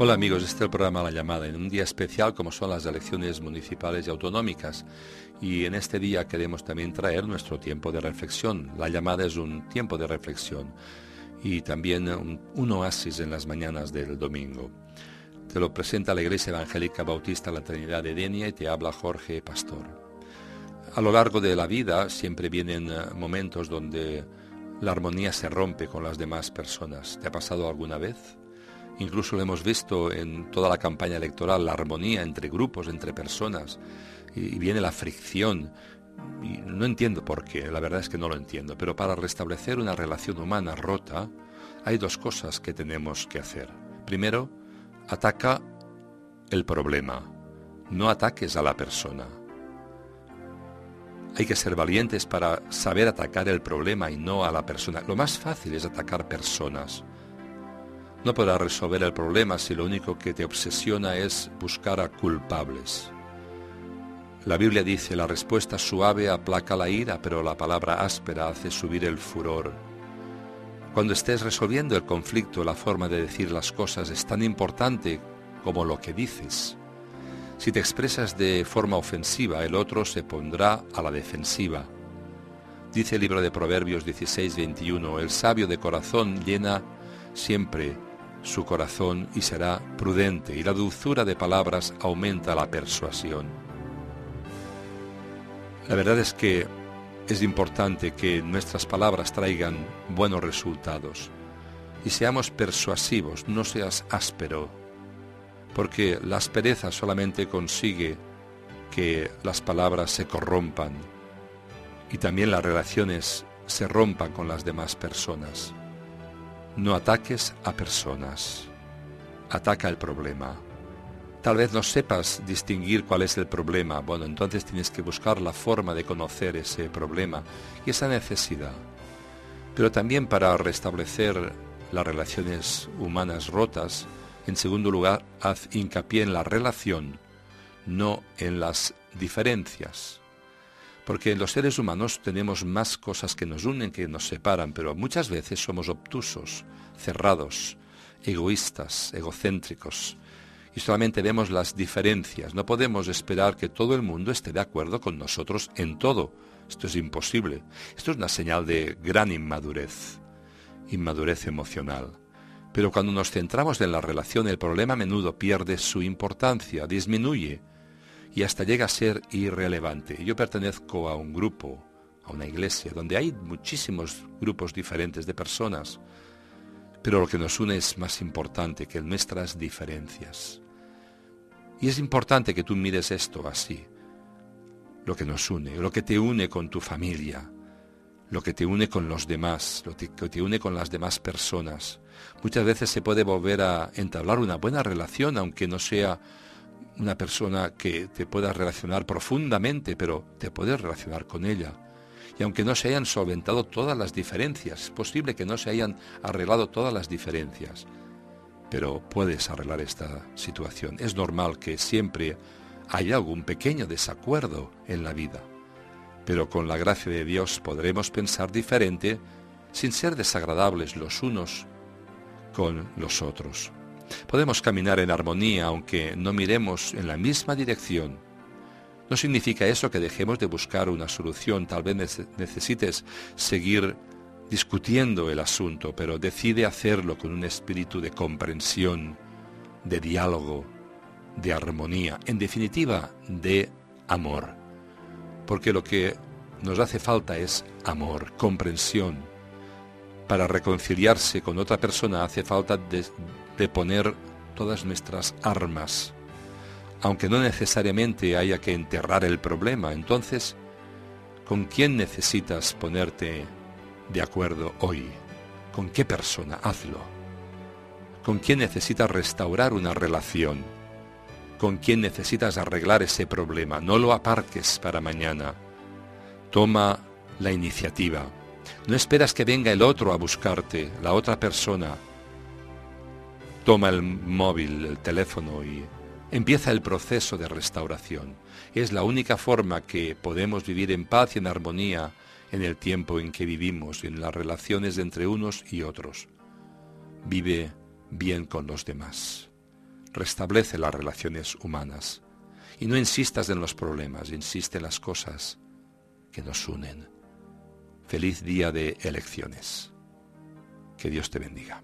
Hola amigos, este es el programa La Llamada, en un día especial como son las elecciones municipales y autonómicas. Y en este día queremos también traer nuestro tiempo de reflexión. La Llamada es un tiempo de reflexión y también un, oasis en las mañanas del domingo. Te lo presenta la Iglesia Evangélica Bautista La Trinidad de Denia y te habla Jorge Pastor. A lo largo de la vida siempre vienen eh, momentos donde la armonía se rompe con las demás personas. ¿Te ha pasado alguna vez? Incluso lo hemos visto en toda la campaña electoral, la armonía entre grupos, entre personas, y viene la fricción. Y no entiendo por qué, la verdad es que no lo entiendo, pero para restablecer una relación humana rota, hay dos cosas que tenemos que hacer. Primero, ataca el problema, no ataques a la persona. Hay que ser valientes para saber atacar el problema y no a la persona. Lo más fácil es atacar personas. No podrás resolver el problema si lo único que te obsesiona es buscar a culpables. La Biblia dice, la respuesta suave aplaca la ira, pero la palabra áspera hace subir el furor. Cuando estés resolviendo el conflicto, la forma de decir las cosas es tan importante como lo que dices. Si te expresas de forma ofensiva, el otro se pondrá a la defensiva. Dice el libro de Proverbios 16-21, el sabio de corazón llena siempre su corazón y será prudente, y la dulzura de palabras aumenta la persuasión. La verdad es que es importante que nuestras palabras traigan buenos resultados y seamos persuasivos, no seas áspero, porque la aspereza solamente consigue que las palabras se corrompan y también las relaciones se rompan con las demás personas. No ataques a personas. Ataca el problema. Tal vez no sepas distinguir cuál es el problema. Bueno, entonces tienes que buscar la forma de conocer ese problema y esa necesidad. Pero también para restablecer las relaciones humanas rotas, en segundo lugar, haz hincapié en la relación, no en las diferencias. Porque los seres humanos tenemos más cosas que nos unen que nos separan, pero muchas veces somos obtusos, cerrados, egoístas, egocéntricos, y solamente vemos las diferencias. No podemos esperar que todo el mundo esté de acuerdo con nosotros en todo. Esto es imposible. Esto es una señal de gran inmadurez, inmadurez emocional. Pero cuando nos centramos en la relación, el problema a menudo pierde su importancia, disminuye y hasta llega a ser irrelevante. Yo pertenezco a un grupo, a una iglesia, donde hay muchísimos grupos diferentes de personas, pero lo que nos une es más importante que nuestras diferencias. Y es importante que tú mires esto así, lo que nos une, lo que te une con tu familia, lo que te une con los demás, lo que te une con las demás personas. Muchas veces se puede volver a entablar una buena relación, aunque no sea una persona que te pueda relacionar profundamente, pero te puedes relacionar con ella. Y aunque no se hayan solventado todas las diferencias, es posible que no se hayan arreglado todas las diferencias, pero puedes arreglar esta situación. Es normal que siempre haya algún pequeño desacuerdo en la vida, pero con la gracia de Dios podremos pensar diferente sin ser desagradables los unos con los otros. Podemos caminar en armonía aunque no miremos en la misma dirección. No significa eso que dejemos de buscar una solución, tal vez necesites seguir discutiendo el asunto, pero decide hacerlo con un espíritu de comprensión, de diálogo, de armonía, en definitiva, de amor. Porque lo que nos hace falta es amor, comprensión. Para reconciliarse con otra persona hace falta poner todas nuestras armas, aunque no necesariamente haya que enterrar el problema. Entonces, ¿con quién necesitas ponerte de acuerdo hoy? ¿Con qué persona? Hazlo. ¿Con quién necesitas restaurar una relación? ¿Con quién necesitas arreglar ese problema? No lo aparques para mañana. Toma la iniciativa. No esperas que venga el otro a buscarte, la otra persona toma el móvil, el teléfono y empieza el proceso de restauración. Es la única forma que podemos vivir en paz y en armonía en el tiempo en que vivimos, en las relaciones entre unos y otros. Vive bien con los demás. restablece las relaciones humanas. Y no insistas en los problemas, insiste en las cosas que nos unen. Feliz día de elecciones. Que Dios te bendiga.